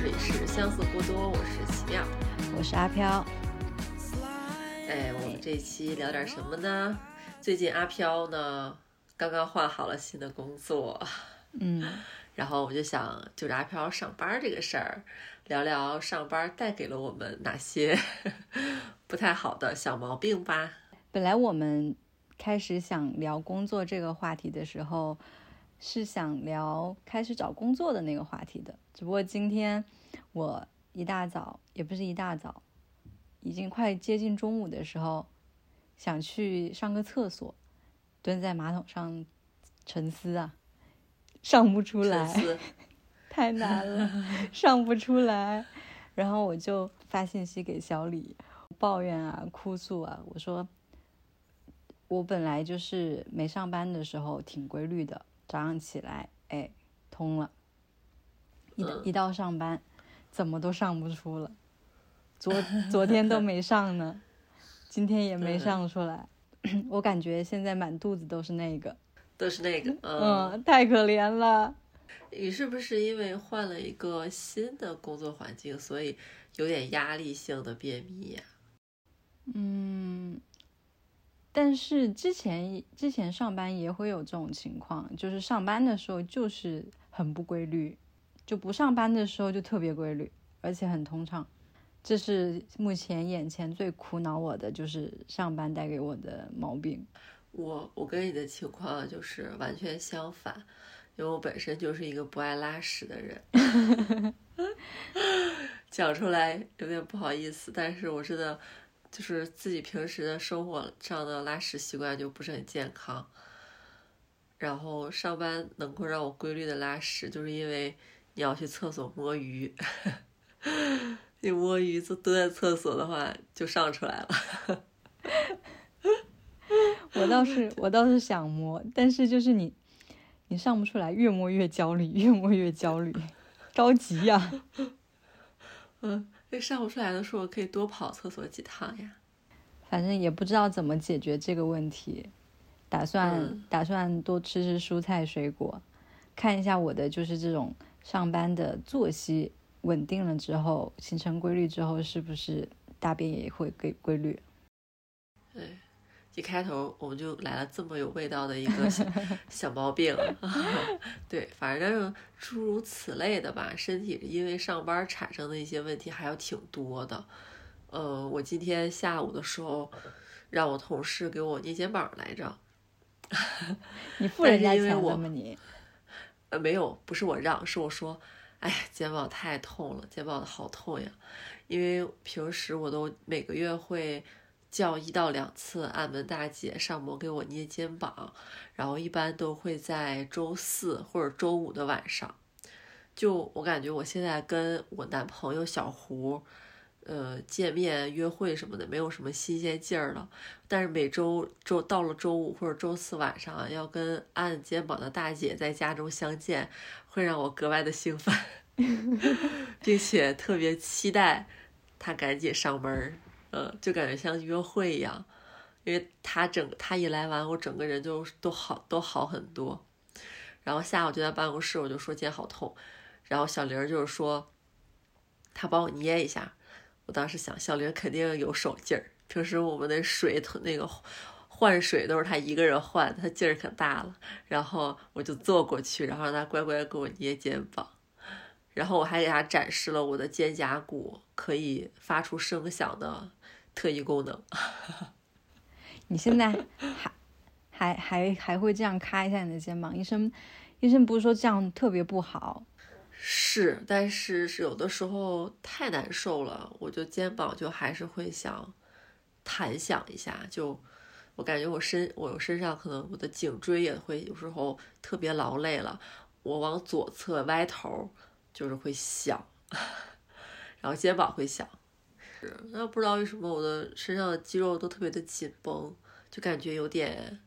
这里是相似过多，我是奇妙，我是阿飘。哎，我们这期聊点什么呢？最近阿飘呢刚刚换好了新的工作，嗯，然后我们就想就着阿飘上班这个事儿，聊聊上班带给了我们哪些 不太好的小毛病吧。本来我们开始想聊工作这个话题的时候，是想聊开始找工作的那个话题的。只不过今天我一大早，也不是一大早，已经快接近中午的时候，想去上个厕所，蹲在马桶上沉思啊，上不出来，太难了，上不出来。然后我就发信息给小李，抱怨啊，哭诉啊，我说。我本来就是没上班的时候挺规律的，早上起来，哎，通了。一一到上班，怎么都上不出了。昨 昨天都没上呢，今天也没上出来。我感觉现在满肚子都是那个，都是那个，嗯，太可怜了。你是不是因为换了一个新的工作环境，所以有点压力性的便秘呀？嗯。但是之前之前上班也会有这种情况，就是上班的时候就是很不规律，就不上班的时候就特别规律，而且很通畅。这是目前眼前最苦恼我的，就是上班带给我的毛病。我我跟你的情况就是完全相反，因为我本身就是一个不爱拉屎的人，讲出来有点不好意思，但是我真的。就是自己平时的生活上的拉屎习惯就不是很健康，然后上班能够让我规律的拉屎，就是因为你要去厕所摸鱼，你摸鱼就蹲在厕所的话就上出来了。我倒是我倒是想摸，但是就是你你上不出来，越摸越焦虑，越摸越焦虑，着急呀。嗯。那上不出来的时候，可以多跑厕所几趟呀。反正也不知道怎么解决这个问题，打算打算多吃吃蔬菜水果，看一下我的就是这种上班的作息稳定了之后，形成规律之后，是不是大便也会规规律？对。一开头我们就来了这么有味道的一个小 小毛病，对，反正诸如此类的吧。身体因为上班产生的一些问题还有挺多的。呃，我今天下午的时候让我同事给我捏肩膀来着。你付人家钱了吗？你？呃，没有，不是我让，是我说，哎呀，肩膀太痛了，肩膀好痛呀。因为平时我都每个月会。叫一到两次按门大姐上门给我捏肩膀，然后一般都会在周四或者周五的晚上。就我感觉我现在跟我男朋友小胡，呃，见面约会什么的没有什么新鲜劲儿了。但是每周周到了周五或者周四晚上要跟按肩膀的大姐在家中相见，会让我格外的兴奋，并且特别期待他赶紧上门。就感觉像约会一样，因为他整他一来完，我整个人就都好都好很多。然后下午就在办公室，我就说肩好痛，然后小玲就是说，他帮我捏一下。我当时想，小玲肯定有手劲儿，平时我们的水那个换水都是他一个人换，他劲儿可大了。然后我就坐过去，然后让他乖乖给我捏肩膀。然后我还给他展示了我的肩胛骨可以发出声响的特异功能。你现在还还还还会这样咔一下你的肩膀？医生医生不是说这样特别不好？是，但是是有的时候太难受了，我就肩膀就还是会想弹响一下。就我感觉我身我身上可能我的颈椎也会有时候特别劳累了，我往左侧歪头。就是会响，然后肩膀会响，是那不知道为什么我的身上的肌肉都特别的紧绷，就感觉有点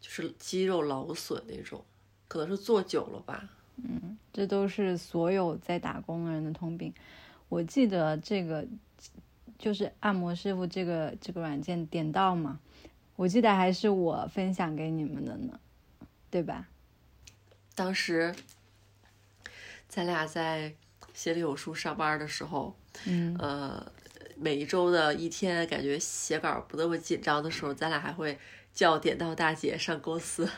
就是肌肉劳损那种，可能是坐久了吧。嗯，这都是所有在打工的人的通病。我记得这个就是按摩师傅这个这个软件点到嘛，我记得还是我分享给你们的呢，对吧？当时。咱俩在心里有数上班的时候，嗯呃，每一周的一天，感觉写稿不那么紧张的时候，咱俩还会叫点到大姐上公司，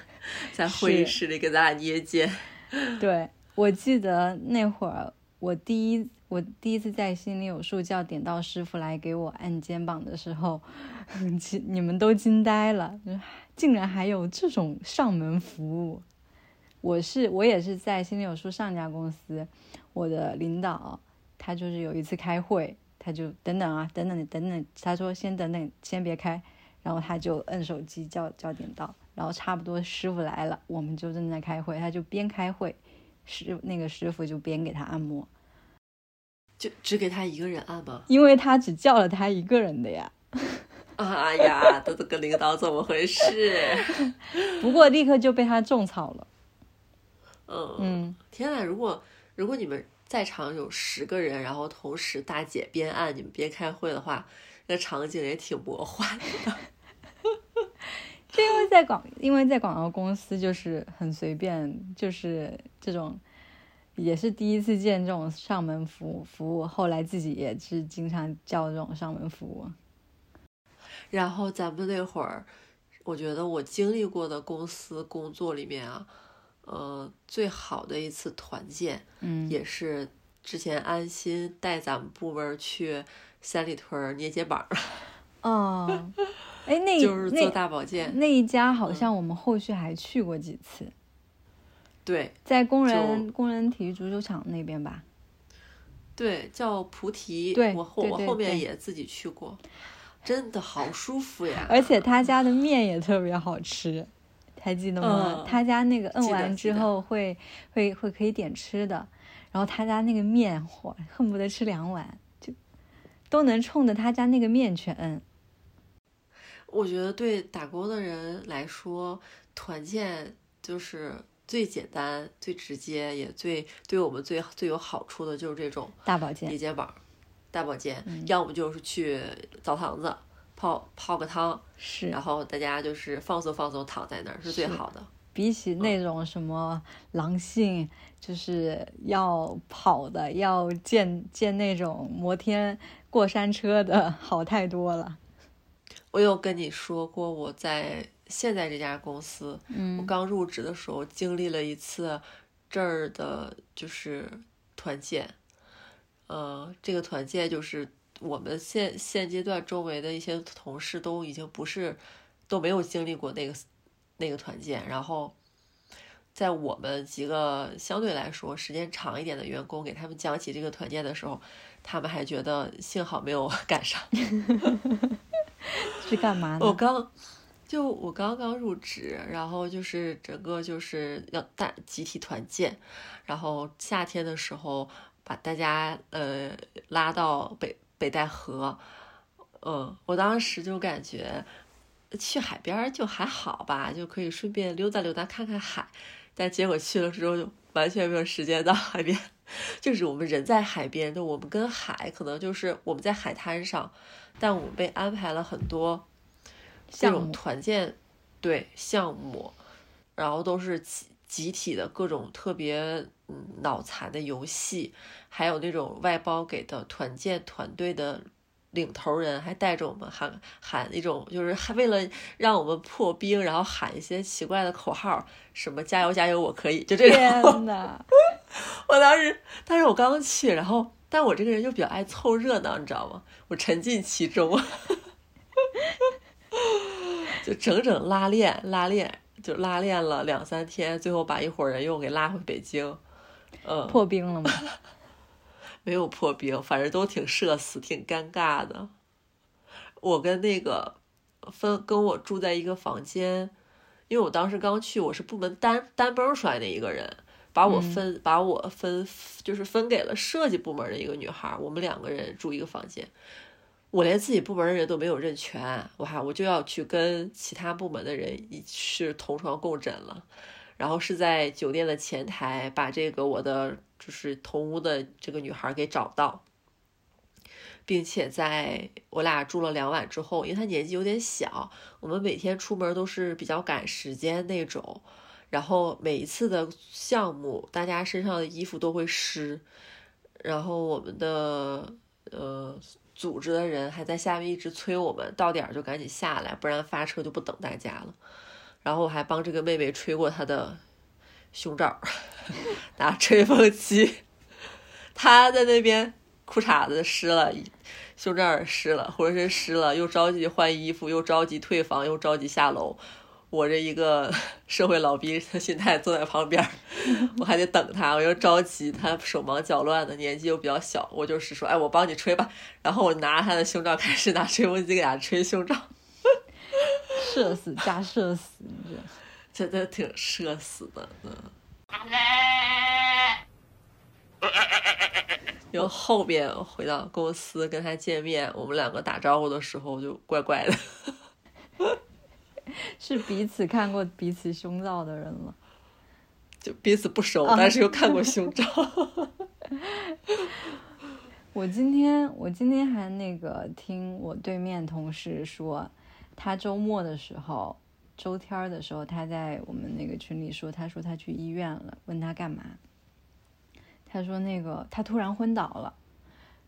在会议室里给咱俩捏肩。对，我记得那会儿我第一我第一次在心里有数叫点到师傅来给我按肩膀的时候，其你们都惊呆了，竟然还有这种上门服务。我是我也是在心里有数上家公司，我的领导他就是有一次开会，他就等等啊，等等等等，他说先等等，先别开，然后他就摁手机叫叫点到。然后差不多师傅来了，我们就正在开会，他就边开会，师那个师傅就边给他按摩，就只给他一个人按吗？因为他只叫了他一个人的呀。哎呀，这这个领导怎么回事？不过立刻就被他种草了。嗯嗯，天呐，如果如果你们在场有十个人，然后同时大姐边按你们边开会的话，那场景也挺魔幻的。就因为在广，因为在广告公司就是很随便，就是这种，也是第一次见这种上门服务服务。后来自己也是经常叫这种上门服务。然后咱们那会儿，我觉得我经历过的公司工作里面啊，呃，最好的一次团建，嗯，也是之前安心带咱们部门去三里屯捏肩膀。哦。哎，那就是做大保健那一家，好像我们后续还去过几次。对，在工人工人体育足球场那边吧。对，叫菩提。对，我后我后面也自己去过，真的好舒服呀！而且他家的面也特别好吃，还记得吗？嗯、他家那个摁完之后会会会可以点吃的，然后他家那个面，嚯，恨不得吃两碗，就都能冲着他家那个面去摁。我觉得对打工的人来说，团建就是最简单、最直接，也最对我们最最有好处的，就是这种大保健、捏肩膀、大保健，嗯、要么就是去澡堂子泡泡个汤，是，然后大家就是放松放松，躺在那儿是最好的。比起那种什么狼性，就是要跑的、要建建那种摩天过山车的好太多了。我有跟你说过，我在现在这家公司，嗯，我刚入职的时候经历了一次这儿的，就是团建，呃，这个团建就是我们现现阶段周围的一些同事都已经不是都没有经历过那个那个团建，然后在我们几个相对来说时间长一点的员工给他们讲起这个团建的时候，他们还觉得幸好没有 赶上。是干嘛呢？我刚就我刚刚入职，然后就是整个就是要大集体团建，然后夏天的时候把大家呃拉到北北戴河，嗯，我当时就感觉去海边就还好吧，就可以顺便溜达溜达看看海，但结果去了之后就完全没有时间到海边，就是我们人在海边就，我们跟海可能就是我们在海滩上。但我们被安排了很多这种团建，对项目，然后都是集集体的各种特别嗯脑残的游戏，还有那种外包给的团建团队的领头人还带着我们喊喊那种，就是还为了让我们破冰，然后喊一些奇怪的口号，什么加油加油我可以，就这种。天 呐，我当时，但是我刚去，然后。但我这个人就比较爱凑热闹，你知道吗？我沉浸其中，就整整拉练拉练，就拉练了两三天，最后把一伙人又给拉回北京。嗯，破冰了吗？没有破冰，反正都挺社死，挺尴尬的。我跟那个分跟我住在一个房间，因为我当时刚去，我是部门单单蹦出来的一个人。把我分，嗯、把我分，就是分给了设计部门的一个女孩，我们两个人住一个房间，我连自己部门的人都没有认全，我还我就要去跟其他部门的人一是同床共枕了，然后是在酒店的前台把这个我的就是同屋的这个女孩给找到，并且在我俩住了两晚之后，因为她年纪有点小，我们每天出门都是比较赶时间那种。然后每一次的项目，大家身上的衣服都会湿，然后我们的呃组织的人还在下面一直催我们到点儿就赶紧下来，不然发车就不等大家了。然后我还帮这个妹妹吹过她的胸罩，拿吹风机。她在那边裤衩子湿了，胸罩也湿了，浑身湿了，又着急换衣服，又着急退房，又着急下楼。我这一个 社会老逼的心态坐在旁边，我还得等他，我又着急，他手忙脚乱的，年纪又比较小，我就是说，哎，我帮你吹吧。然后我拿着他的胸罩开始拿吹风机给他吹胸罩，社死 加社死，你这真的挺社死的，嗯。又后面回到公司跟他见面，我们两个打招呼的时候就怪怪的。是彼此看过彼此胸罩的人了，就彼此不熟，但是又看过胸罩。我今天我今天还那个听我对面同事说，他周末的时候，周天的时候，他在我们那个群里说，他说他去医院了，问他干嘛？他说那个他突然昏倒了，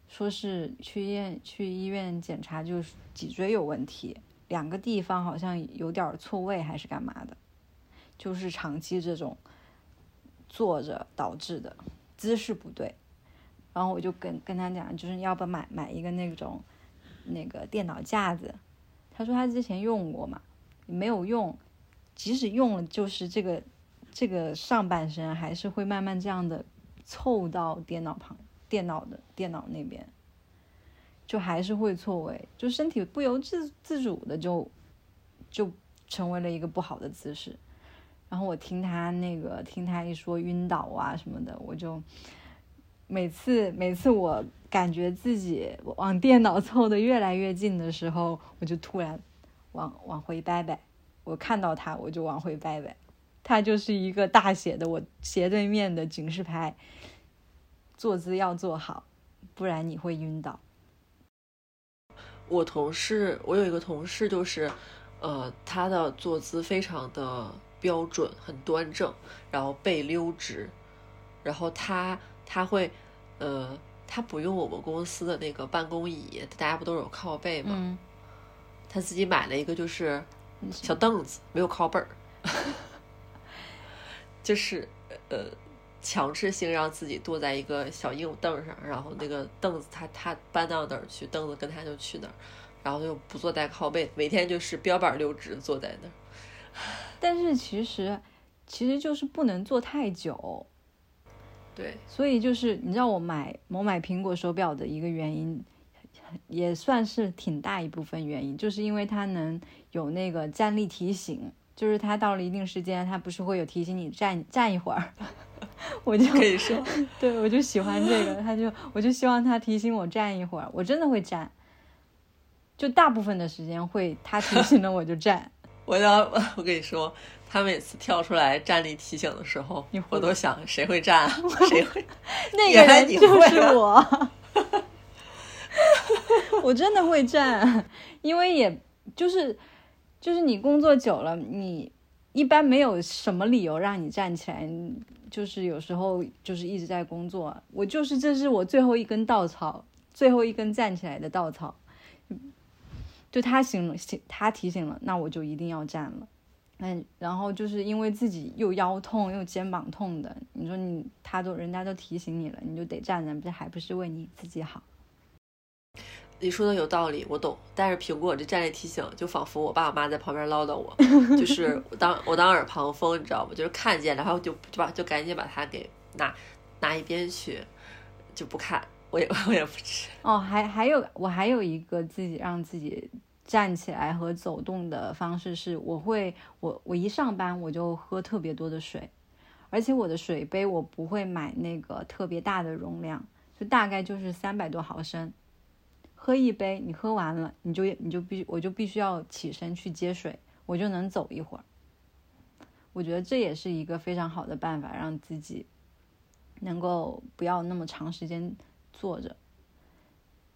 说是去医院去医院检查，就是脊椎有问题。两个地方好像有点错位，还是干嘛的？就是长期这种坐着导致的姿势不对。然后我就跟跟他讲，就是要不买买一个那种那个电脑架子。他说他之前用过嘛，没有用。即使用了，就是这个这个上半身还是会慢慢这样的凑到电脑旁、电脑的电脑那边。就还是会错位，就身体不由自自主的就就成为了一个不好的姿势。然后我听他那个听他一说晕倒啊什么的，我就每次每次我感觉自己往电脑凑的越来越近的时候，我就突然往往回掰掰。我看到他，我就往回掰掰。他就是一个大写的我斜对面的警示牌，坐姿要做好，不然你会晕倒。我同事，我有一个同事，就是，呃，他的坐姿非常的标准，很端正，然后背溜直，然后他他会，呃，他不用我们公司的那个办公椅，大家不都有靠背吗？他自己买了一个，就是小凳子，没有靠背儿，就是呃。强制性让自己坐在一个小硬凳上，然后那个凳子他他搬到哪儿去，凳子跟他就去哪儿，然后就不坐带靠背，每天就是标板溜直坐在那儿。但是其实其实就是不能坐太久。对，所以就是你知道我买我买苹果手表的一个原因，也算是挺大一部分原因，就是因为它能有那个站立提醒，就是它到了一定时间，它不是会有提醒你站站一会儿。我就可以说，对我就喜欢这个，他就我就希望它提醒我站一会儿，我真的会站，就大部分的时间会它提醒了我就站。我要我跟你说，他每次跳出来站立提醒的时候，我都想谁会站，谁会？那个人就是我，我真的会站，因为也就是就是你工作久了，你一般没有什么理由让你站起来。就是有时候就是一直在工作，我就是这是我最后一根稻草，最后一根站起来的稻草。就他醒了，他提醒了，那我就一定要站了。嗯，然后就是因为自己又腰痛又肩膀痛的，你说你他都人家都提醒你了，你就得站着，这还不是为你自己好？你说的有道理，我懂。但是苹果这站立提醒，就仿佛我爸我妈在旁边唠叨我，就是当我当耳旁风，你知道吗？就是看见，然后就就把就赶紧把它给拿拿一边去，就不看。我也 我也不吃。哦，还还有我还有一个自己让自己站起来和走动的方式是，我会我我一上班我就喝特别多的水，而且我的水杯我不会买那个特别大的容量，就大概就是三百多毫升。喝一杯，你喝完了，你就你就必我就必须要起身去接水，我就能走一会儿。我觉得这也是一个非常好的办法，让自己能够不要那么长时间坐着。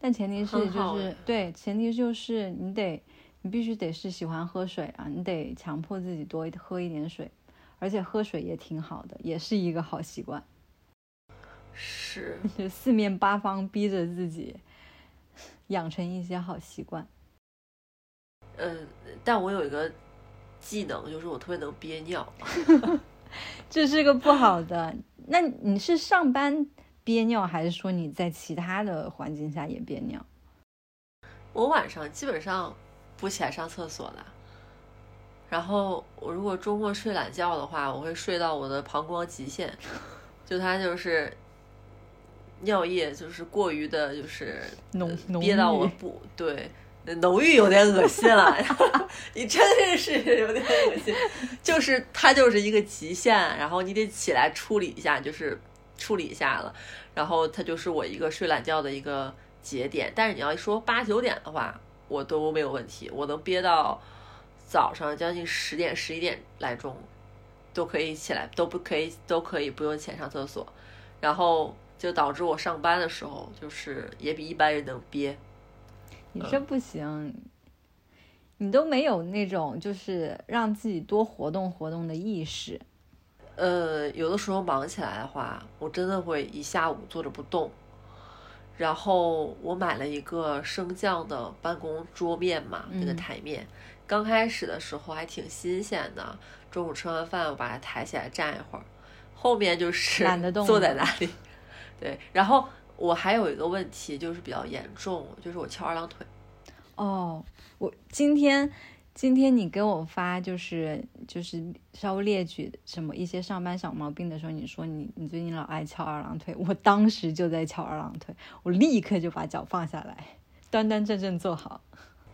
但前提是就是对，前提就是你得你必须得是喜欢喝水啊，你得强迫自己多喝一点水，而且喝水也挺好的，也是一个好习惯。是，就四面八方逼着自己养成一些好习惯。嗯，但我有一个技能，就是我特别能憋尿。这是个不好的。那你是上班憋尿，还是说你在其他的环境下也憋尿？我晚上基本上不起来上厕所的。然后我如果周末睡懒觉的话，我会睡到我的膀胱极限，就它就是尿液就是过于的，就是浓憋到我不对。浓郁有点恶心了，你真的是有点恶心。就是它就是一个极限，然后你得起来处理一下，就是处理一下了。然后它就是我一个睡懒觉的一个节点。但是你要说八九点的话，我都没有问题，我能憋到早上将近十点十一点来钟都可以起来，都不可以都可以不用起来上厕所。然后就导致我上班的时候就是也比一般人能憋。你这不行，你都没有那种就是让自己多活动活动的意识。呃，有的时候忙起来的话，我真的会一下午坐着不动。然后我买了一个升降的办公桌面嘛，那个台面，刚开始的时候还挺新鲜的。中午吃完饭，我把它抬起来站一会儿，后面就是懒得动，坐在那里。对，然后。我还有一个问题，就是比较严重，就是我翘二郎腿。哦，我今天今天你给我发就是就是稍微列举什么一些上班小毛病的时候，你说你你最近老爱翘二郎腿，我当时就在翘二郎腿，我立刻就把脚放下来，端端正正坐好。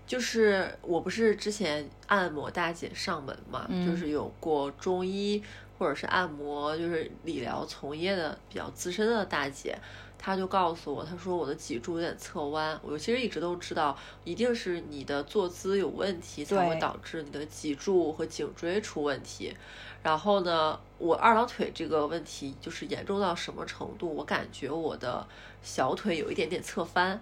就是我不是之前按摩大姐上门嘛，就是有过中医或者是按摩，就是理疗从业的比较资深的大姐。他就告诉我，他说我的脊柱有点侧弯。我其实一直都知道，一定是你的坐姿有问题，才会导致你的脊柱和颈椎出问题。然后呢，我二郎腿这个问题就是严重到什么程度？我感觉我的小腿有一点点侧翻，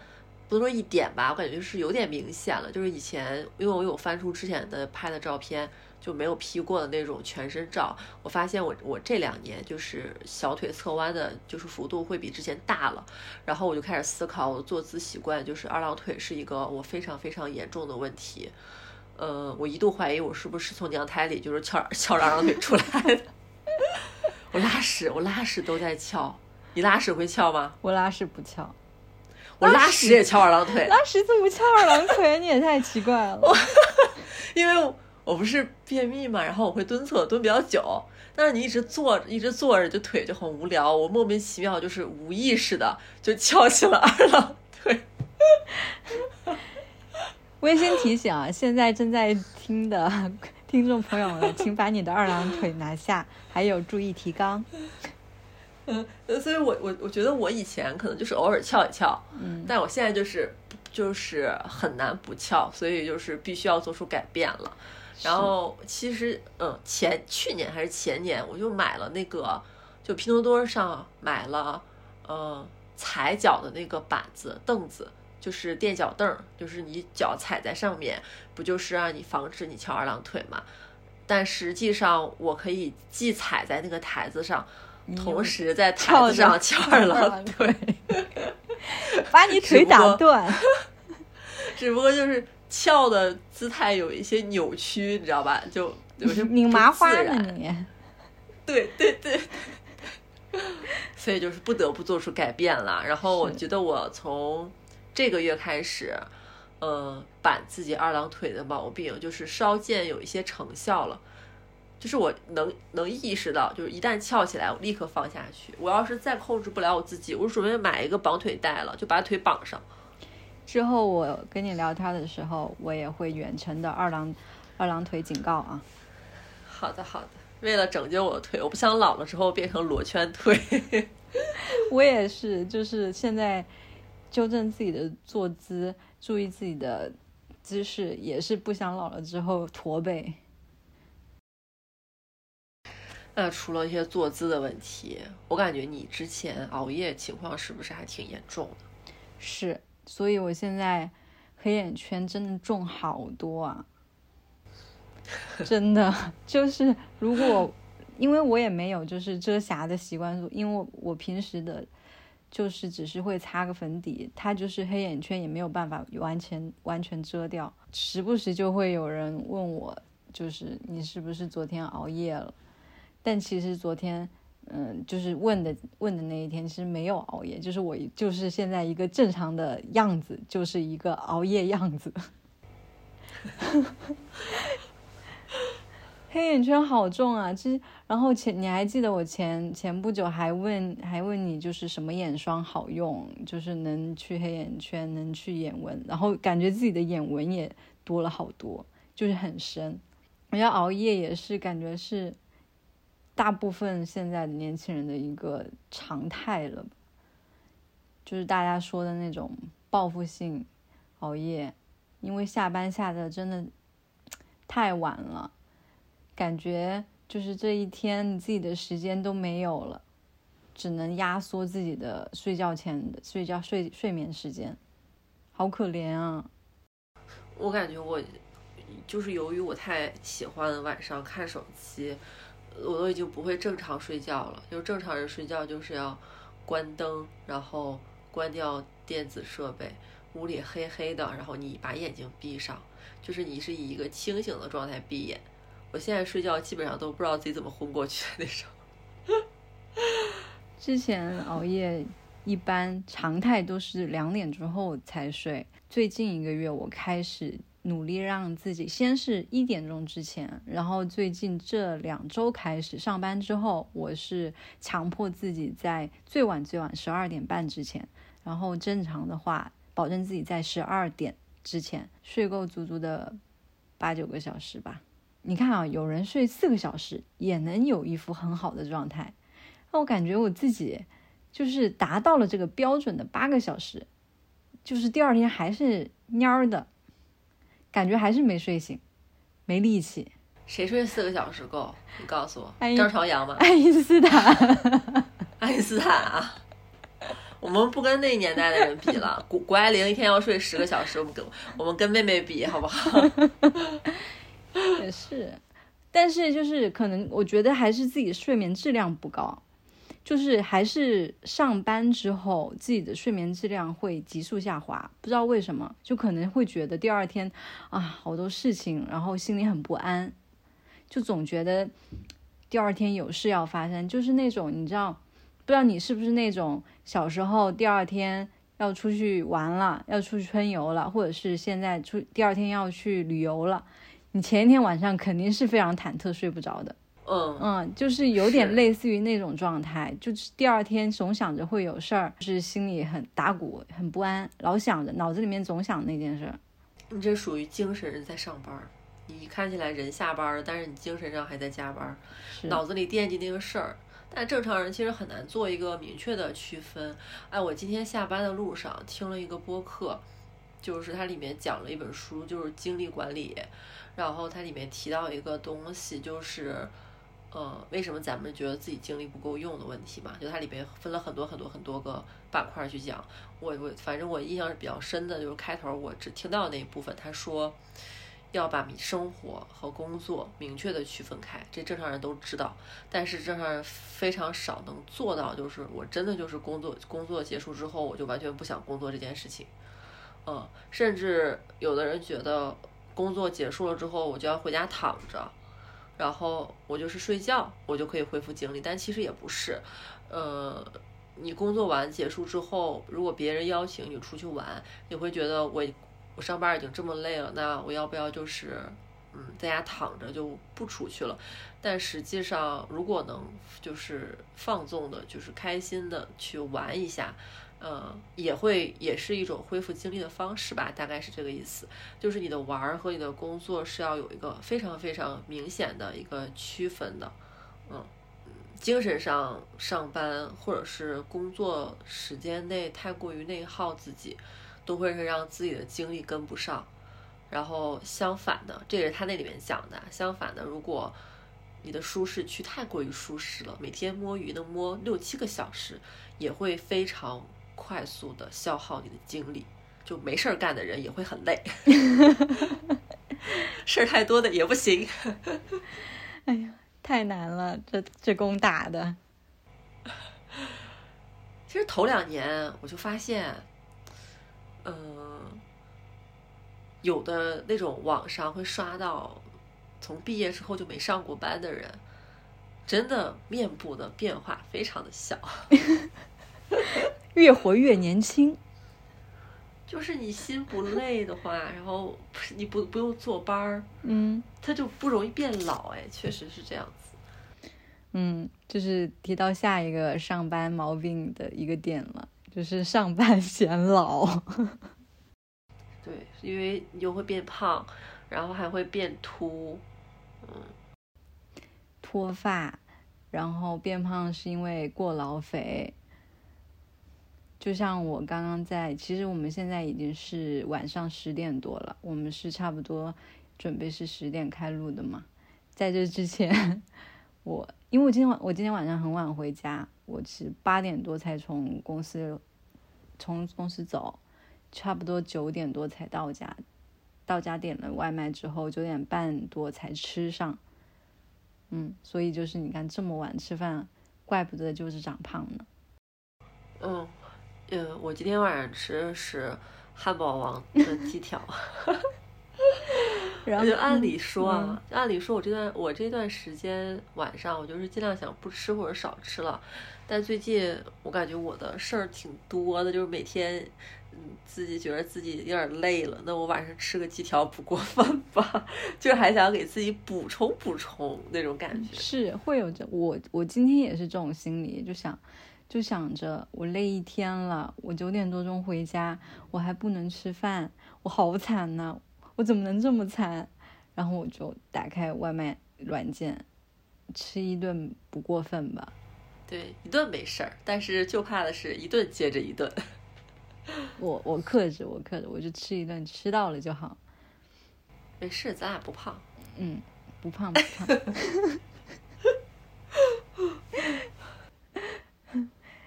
不能说一点吧，我感觉是有点明显了。就是以前，因为我有翻出之前的拍的照片。就没有 P 过的那种全身照，我发现我我这两年就是小腿侧弯的，就是幅度会比之前大了，然后我就开始思考我的坐姿习惯，就是二郎腿是一个我非常非常严重的问题，呃，我一度怀疑我是不是从娘胎里就是翘翘二郎腿出来的，我拉屎我拉屎都在翘，你拉屎会翘吗？我拉屎不翘，我拉屎也翘二郎腿，拉屎怎么翘二郎腿？你也太奇怪了，因为。我不是便秘嘛，然后我会蹲厕所蹲比较久，但是你一直坐着，一直坐着，就腿就很无聊。我莫名其妙就是无意识的就翘起了二郎腿。温馨提醒啊，现在正在听的 听众朋友们，请把你的二郎腿拿下，还有注意提纲。嗯，所以我我我觉得我以前可能就是偶尔翘一翘，嗯，但我现在就是就是很难不翘，所以就是必须要做出改变了。然后其实，嗯，前去年还是前年，我就买了那个，就拼多多上买了，嗯，踩脚的那个板子、凳子，就是垫脚凳，就是你脚踩在上面，不就是让你防止你翘二郎腿嘛？但实际上，我可以既踩在那个台子上，同时在台子上翘二郎 腿，把你腿 打断。只不过就是。翘的姿态有一些扭曲，你知道吧？就有些拧麻花呢你。对对对，所以就是不得不做出改变了。然后我觉得我从这个月开始，嗯，板自己二郎腿的毛病就是稍见有一些成效了。就是我能能意识到，就是一旦翘起来，我立刻放下去。我要是再控制不了我自己，我准备买一个绑腿带了，就把腿绑上。之后我跟你聊天的时候，我也会远程的二郎二郎腿警告啊。好的好的，为了拯救我的腿，我不想老了之后变成罗圈腿。我也是，就是现在纠正自己的坐姿，注意自己的姿势，也是不想老了之后驼背。那除了一些坐姿的问题，我感觉你之前熬夜情况是不是还挺严重的？是。所以我现在黑眼圈真的重好多啊！真的就是如果因为我也没有就是遮瑕的习惯，因为我平时的就是只是会擦个粉底，它就是黑眼圈也没有办法完全完全遮掉。时不时就会有人问我，就是你是不是昨天熬夜了？但其实昨天，嗯，就是问的问的那一天，其实没有熬夜，就是我就是现在一个正常的样子，就是一个熬夜样子。黑眼圈好重啊！其实，然后前你还记得我前前不久还问还问你，就是什么眼霜好用，就是能去黑眼圈，能去眼纹，然后感觉自己的眼纹也多了好多，就是很深。我要熬夜也是感觉是。大部分现在年轻人的一个常态了，就是大家说的那种报复性熬夜，因为下班下的真的太晚了，感觉就是这一天你自己的时间都没有了，只能压缩自己的睡觉前的睡觉睡睡眠时间，好可怜啊！我感觉我就是由于我太喜欢晚上看手机。我都已经不会正常睡觉了，就正常人睡觉就是要关灯，然后关掉电子设备，屋里黑黑的，然后你把眼睛闭上，就是你是以一个清醒的状态闭眼。我现在睡觉基本上都不知道自己怎么昏过去的那种。之前熬夜一般常态都是两点之后才睡，最近一个月我开始。努力让自己先是一点钟之前，然后最近这两周开始上班之后，我是强迫自己在最晚最晚十二点半之前，然后正常的话，保证自己在十二点之前睡够足足的八九个小时吧。你看啊，有人睡四个小时也能有一副很好的状态，那我感觉我自己就是达到了这个标准的八个小时，就是第二天还是蔫儿的。感觉还是没睡醒，没力气。谁睡四个小时够？你告诉我，张朝阳吗？爱因斯坦，爱因斯坦啊！我们不跟那年代的人比了。谷谷爱凌一天要睡十个小时，我们跟我们跟妹妹比好不好？也是，但是就是可能，我觉得还是自己睡眠质量不高。就是还是上班之后，自己的睡眠质量会急速下滑，不知道为什么，就可能会觉得第二天啊好多事情，然后心里很不安，就总觉得第二天有事要发生，就是那种你知道，不知道你是不是那种小时候第二天要出去玩了，要出去春游了，或者是现在出第二天要去旅游了，你前一天晚上肯定是非常忐忑睡不着的。嗯嗯，就是有点类似于那种状态，就是第二天总想着会有事儿，就是心里很打鼓、很不安，老想着，脑子里面总想那件事。你这属于精神人在上班，你看起来人下班了，但是你精神上还在加班，脑子里惦记那个事儿。但正常人其实很难做一个明确的区分。哎，我今天下班的路上听了一个播客，就是它里面讲了一本书，就是精力管理，然后它里面提到一个东西，就是。呃，为什么咱们觉得自己精力不够用的问题嘛？就它里边分了很多很多很多个板块去讲。我我反正我印象是比较深的，就是开头我只听到那一部分，他说要把生活和工作明确的区分开，这正常人都知道，但是正常人非常少能做到，就是我真的就是工作工作结束之后，我就完全不想工作这件事情。嗯，甚至有的人觉得工作结束了之后，我就要回家躺着。然后我就是睡觉，我就可以恢复精力，但其实也不是，呃，你工作完结束之后，如果别人邀请你出去玩，你会觉得我我上班已经这么累了，那我要不要就是嗯在家躺着就不出去了？但实际上，如果能就是放纵的，就是开心的去玩一下。嗯，也会也是一种恢复精力的方式吧，大概是这个意思。就是你的玩儿和你的工作是要有一个非常非常明显的一个区分的。嗯，精神上上班或者是工作时间内太过于内耗自己，都会是让自己的精力跟不上。然后相反的，这也是他那里面讲的。相反的，如果你的舒适区太过于舒适了，每天摸鱼能摸六七个小时，也会非常。快速的消耗你的精力，就没事儿干的人也会很累，事儿太多的也不行。哎呀，太难了，这这工打的。其实头两年我就发现，嗯、有的那种网上会刷到从毕业之后就没上过班的人，真的面部的变化非常的小。越活越年轻。就是你心不累的话，然后你不不用坐班儿，嗯它就不容易变老。哎，确实是这样子。嗯，就是提到下一个上班毛病的一个点了，就是上班显老。对，因为你就会变胖，然后还会变秃。嗯脱发，然后变胖是因为过劳肥。就像我刚刚在，其实我们现在已经是晚上十点多了，我们是差不多准备是十点开录的嘛。在这之前，我因为我今天晚我今天晚上很晚回家，我是八点多才从公司从公司走，差不多九点多才到家。到家点了外卖之后，九点半多才吃上。嗯，所以就是你看这么晚吃饭，怪不得就是长胖呢。嗯，嗯，我今天晚上吃的是汉堡王的鸡条。然后就按理说啊，按理说我这段我这段时间晚上我就是尽量想不吃或者少吃了，但最近我感觉我的事儿挺多的，就是每天嗯自己觉得自己有点累了，那我晚上吃个鸡条不过分吧？就还想给自己补充补充那种感觉。是会有这我我今天也是这种心理，就想就想着我累一天了，我九点多钟回家，我还不能吃饭，我好惨呐、我怎么能这么惨？然后我就打开外卖软件，吃一顿不过分吧。对，一顿没事儿，但是就怕的是一顿接着一顿。我我克制，我克制，我就吃一顿，吃到了就好。没事，咱俩不胖。嗯，不胖不胖。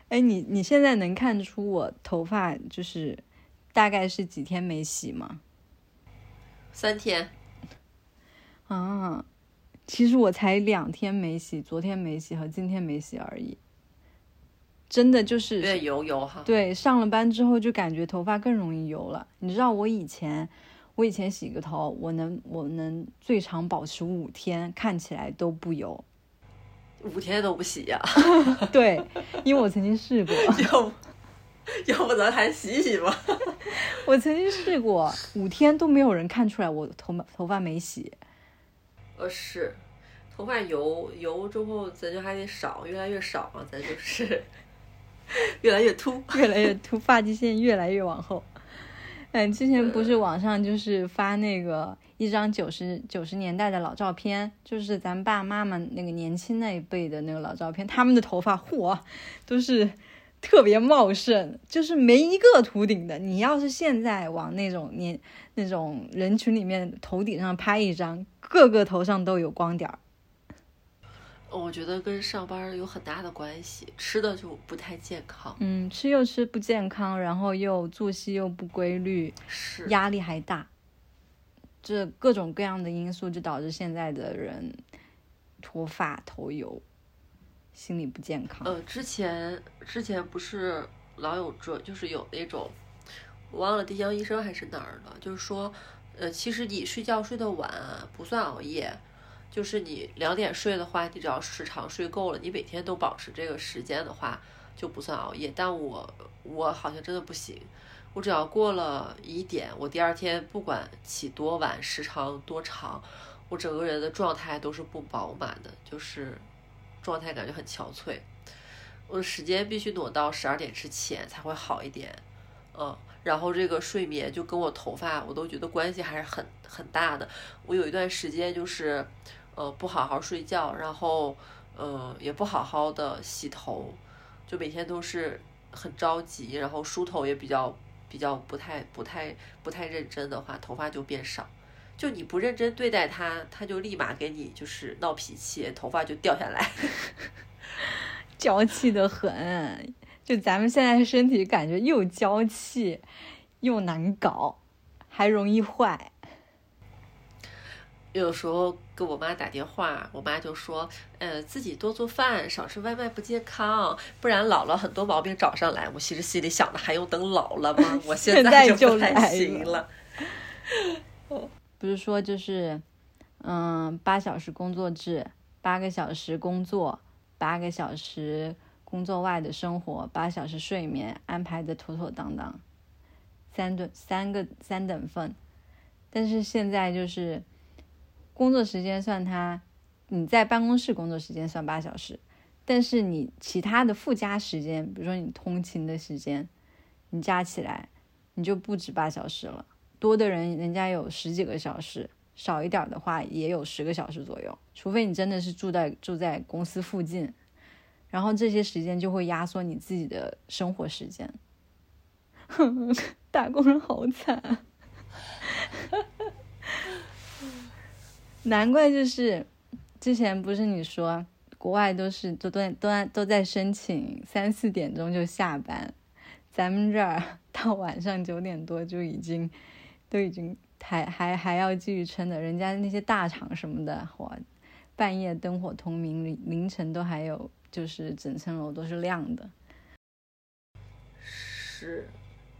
哎，你你现在能看出我头发就是大概是几天没洗吗？三天，啊，其实我才两天没洗，昨天没洗和今天没洗而已。真的就是有点油油哈。对，上了班之后就感觉头发更容易油了。你知道我以前，我以前洗个头，我能我能最长保持五天，看起来都不油。五天都不洗呀、对，因为我曾经试过，要不要不咱还洗洗吧？我曾经试过五天都没有人看出来我头头发没洗。呃，是，头发油油之后，咱就还得少，越来越少嘛，咱就是越来越秃。越来越秃，发际线越来越往后。嗯，之前不是网上就是发那个一张九十九十年代的老照片，就是咱爸妈妈那个年轻那一辈的那个老照片，他们的头发嚯，都是特别茂盛，就是没一个秃顶的。你要是现在往那种年那种人群里面头顶上拍一张，个个头上都有光点儿。我觉得跟上班有很大的关系，吃的就不太健康。嗯，吃又吃不健康，然后又作息又不规律，是，压力还大，这各种各样的因素就导致现在的人脱发、头油，心理不健康。呃，之前之前不是老有这，就是有那种，我忘了丁香医生还是哪儿的，就是说，呃，其实你睡觉睡得晚不算熬夜，就是你两点睡的话，你只要时长睡够了，你每天都保持这个时间的话，就不算熬夜。但我我好像真的不行，我只要过了一点，我第二天不管起多晚，时长多长，我整个人的状态都是不饱满的，就是状态感觉很憔悴。我的时间必须挪到十二点之前才会好一点，嗯，然后这个睡眠就跟我头发，我都觉得关系还是很很大的。我有一段时间就是，呃，不好好睡觉，然后，呃，也不好好的洗头，就每天都是很着急，然后梳头也比较比较不太不太不太认真的话，头发就变少。就你不认真对待它，它就立马给你就是闹脾气，头发就掉下来。娇气的很，就咱们现在身体感觉又娇气，又难搞，还容易坏。有时候给我妈打电话，我妈就说，呃，自己多做饭，少吃外卖不健康，不然老了很多毛病找上来。我其实心里想的，还用等老了吗？我现在就不太行了。不是说就是，嗯，八小时工作制，八个小时工作，八个小时工作外的生活，八小时睡眠，安排的妥妥当当，三顿三个三等份。但是现在就是。工作时间算他，你在办公室工作时间算八小时，但是你其他的附加时间，比如说你通勤的时间，你加起来，你就不止八小时了。多的人人家有十几个小时，少一点的话也有十个小时左右。除非你真的是住在住在公司附近，然后这些时间就会压缩你自己的生活时间。打工人好惨。难怪就是之前不是你说国外都是都都都都在申请三四点钟就下班，咱们这儿 到晚上九点多就已经都已经还还还要继续撑的，人家那些大厂什么的，哇，半夜灯火通明，凌凌晨都还有，就是整层楼都是亮的。是，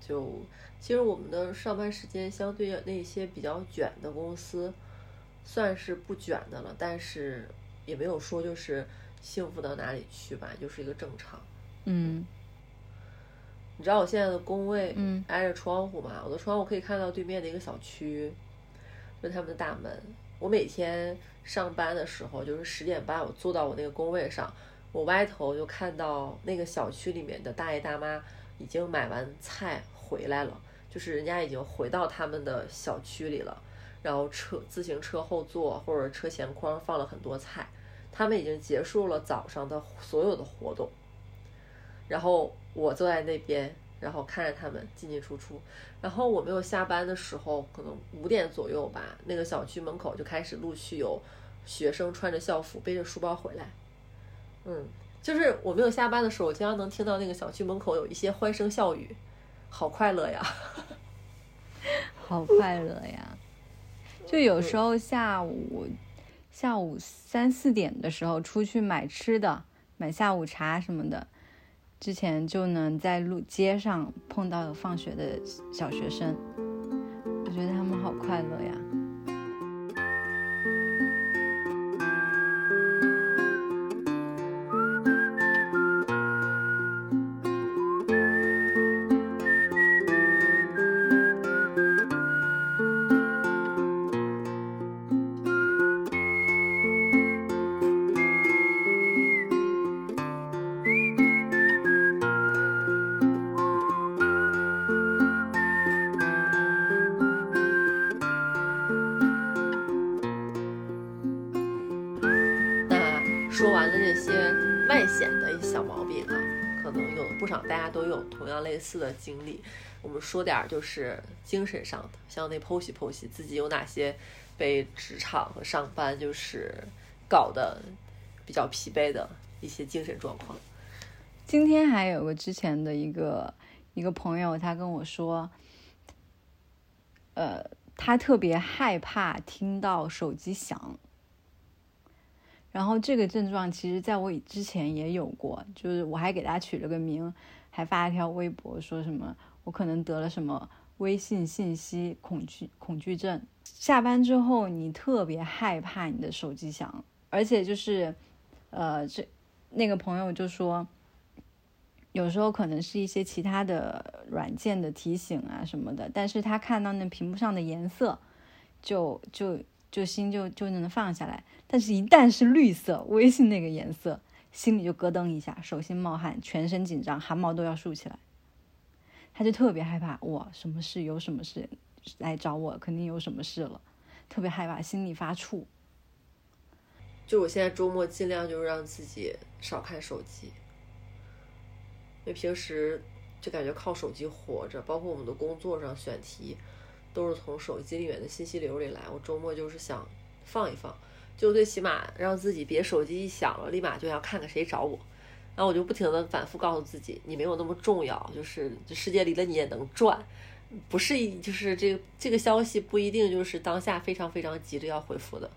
就其实我们的上班时间相对那些比较卷的公司。算是不卷的了，但是也没有说就是幸福到哪里去吧，就是一个正常。嗯，你知道我现在的工位挨着窗户嘛？我的窗户可以看到对面的一个小区，就他们的大门。我每天上班的时候，就是十点半，我坐到我那个工位上，我歪头就看到那个小区里面的大爷大妈已经买完菜回来了，就是人家已经回到他们的小区里了。然后车自行车后座或者车前筐放了很多菜，他们已经结束了早上的所有的活动。然后我坐在那边，然后看着他们进进出出。然后我没有下班的时候，可能五点左右吧，那个小区门口就开始陆续有学生穿着校服背着书包回来。嗯，就是我没有下班的时候，我经常能听到那个小区门口有一些欢声笑语，好快乐呀，好快乐呀。就有时候下午下午三四点的时候出去买吃的，买下午茶什么的，之前就能在路街上碰到有放学的小学生，我觉得他们好快乐呀。类似的经历，我们说点就是精神上的，向内剖析剖析自己有哪些被职场和上班就是搞得比较疲惫的一些精神状况。今天还有个之前的一个一个朋友，他跟我说，呃，他特别害怕听到手机响。然后这个症状其实在我之前也有过，就是我还给他取了个名。还发了条微博，说什么我可能得了什么微信信息恐惧恐惧症。下班之后，你特别害怕你的手机响，而且就是，呃，这那个朋友就说，有时候可能是一些其他的软件的提醒啊什么的，但是他看到那屏幕上的颜色，就就就心就就能放下来，但是一旦是绿色，微信那个颜色。心里就咯噔一下，手心冒汗，全身紧张，汗毛都要竖起来。他就特别害怕，我，什么事？有什么事来找我？肯定有什么事了，特别害怕，心里发怵。就我现在周末尽量就是让自己少看手机，因为平时就感觉靠手机活着，包括我们的工作上选题都是从手机里面的信息流里来。我周末就是想放一放。就最起码让自己别手机一响了，立马就要看看谁找我，然后我就不停的反复告诉自己，你没有那么重要，就是这世界离了你也能转，不是一就是这个这个消息不一定就是当下非常非常急着要回复的，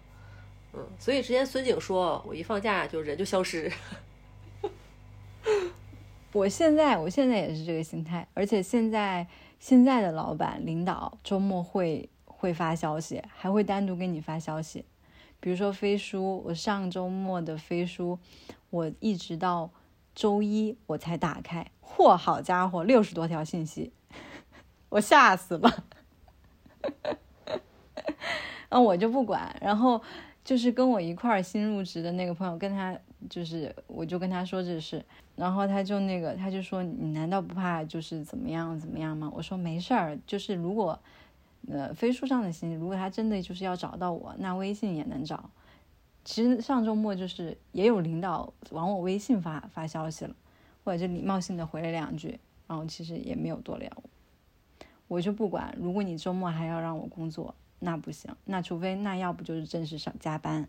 嗯，所以之前孙景说我一放假就人就消失。我现在我现在也是这个心态，而且现在现在的老板领导周末会会发消息，还会单独给你发消息。比如说飞书，我上周末的飞书，我一直到周一我才打开，嚯，好家伙，六十多条信息，我吓死了。嗯，我就不管，然后就是跟我一块儿新入职的那个朋友，跟他就是我就跟他说这事。然后他就那个，他就说：“你难道不怕就是怎么样怎么样吗？”我说：“没事儿，就是如果，呃，飞书上的信息，如果他真的就是要找到我，那微信也能找。其实上周末就是也有领导往我微信发发消息了，或者就礼貌性的回了两句，然后其实也没有多聊。我就不管，如果你周末还要让我工作，那不行，那除非那要不就是正式上加班，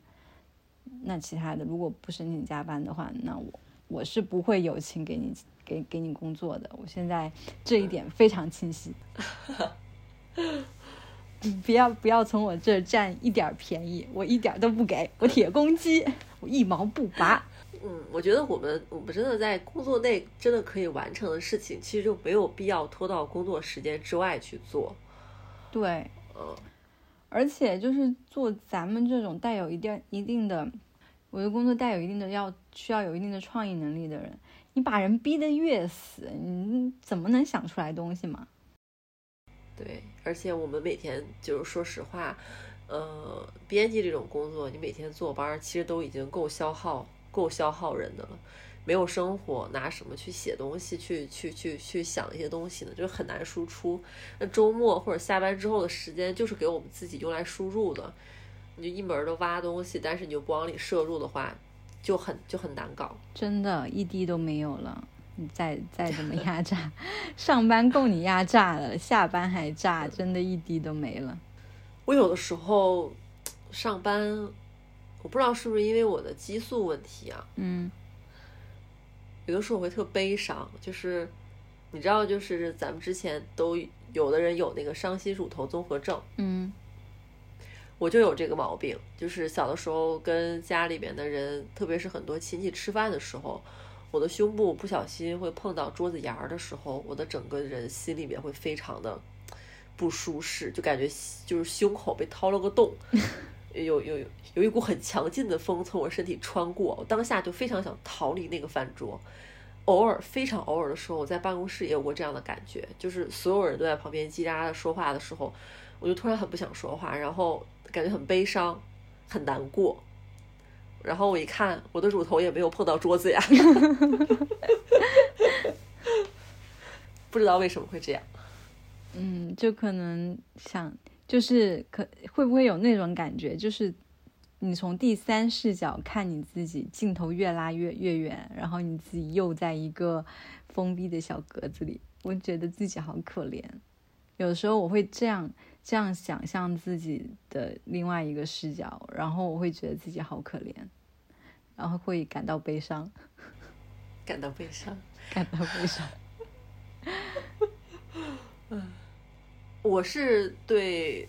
那其他的如果不申请加班的话，那我。”我是不会友情给你给给你工作的，我现在这一点非常清晰。不要不要从我这占一点便宜，我一点都不给，我铁公鸡，我一毛不拔。嗯，我觉得我们我们真的在工作内真的可以完成的事情，其实就没有必要拖到工作时间之外去做。对，嗯，而且就是做咱们这种带有一定一定的。我的工作带有一定的要需要有一定的创意能力的人，你把人逼得越死，你怎么能想出来东西嘛？对，而且我们每天就是说实话，呃，编辑这种工作，你每天坐班其实都已经够消耗、够消耗人的了。没有生活，拿什么去写东西、去去去去想一些东西呢？就很难输出。那周末或者下班之后的时间，就是给我们自己用来输入的。你就一门的挖东西，但是你就不往里摄入的话，就很就很难搞。真的，一滴都没有了。你再再怎么压榨，上班够你压榨了，下班还榨，真的一滴都没了。我有的时候上班，我不知道是不是因为我的激素问题啊。嗯。有的时候我会特悲伤，就是你知道，就是咱们之前都有的人有那个伤心乳头综合症。嗯。我就有这个毛病，就是小的时候跟家里边的人，特别是很多亲戚吃饭的时候，我的胸部不小心会碰到桌子沿儿的时候，我的整个人心里面会非常的不舒适，就感觉就是胸口被掏了个洞，有有有一股很强劲的风从我身体穿过，我当下就非常想逃离那个饭桌。偶尔非常偶尔的时候，我在办公室也有过这样的感觉，就是所有人都在旁边叽喳的说话的时候，我就突然很不想说话，然后。感觉很悲伤，很难过。然后我一看，我的乳头也没有碰到桌子呀，不知道为什么会这样。嗯，就可能想，就是可会不会有那种感觉，就是你从第三视角看你自己，镜头越拉越越远，然后你自己又在一个封闭的小格子里，我觉得自己好可怜。有的时候我会这样。这样想象自己的另外一个视角，然后我会觉得自己好可怜，然后会感到悲伤，感到悲伤，感到悲伤。嗯，我是对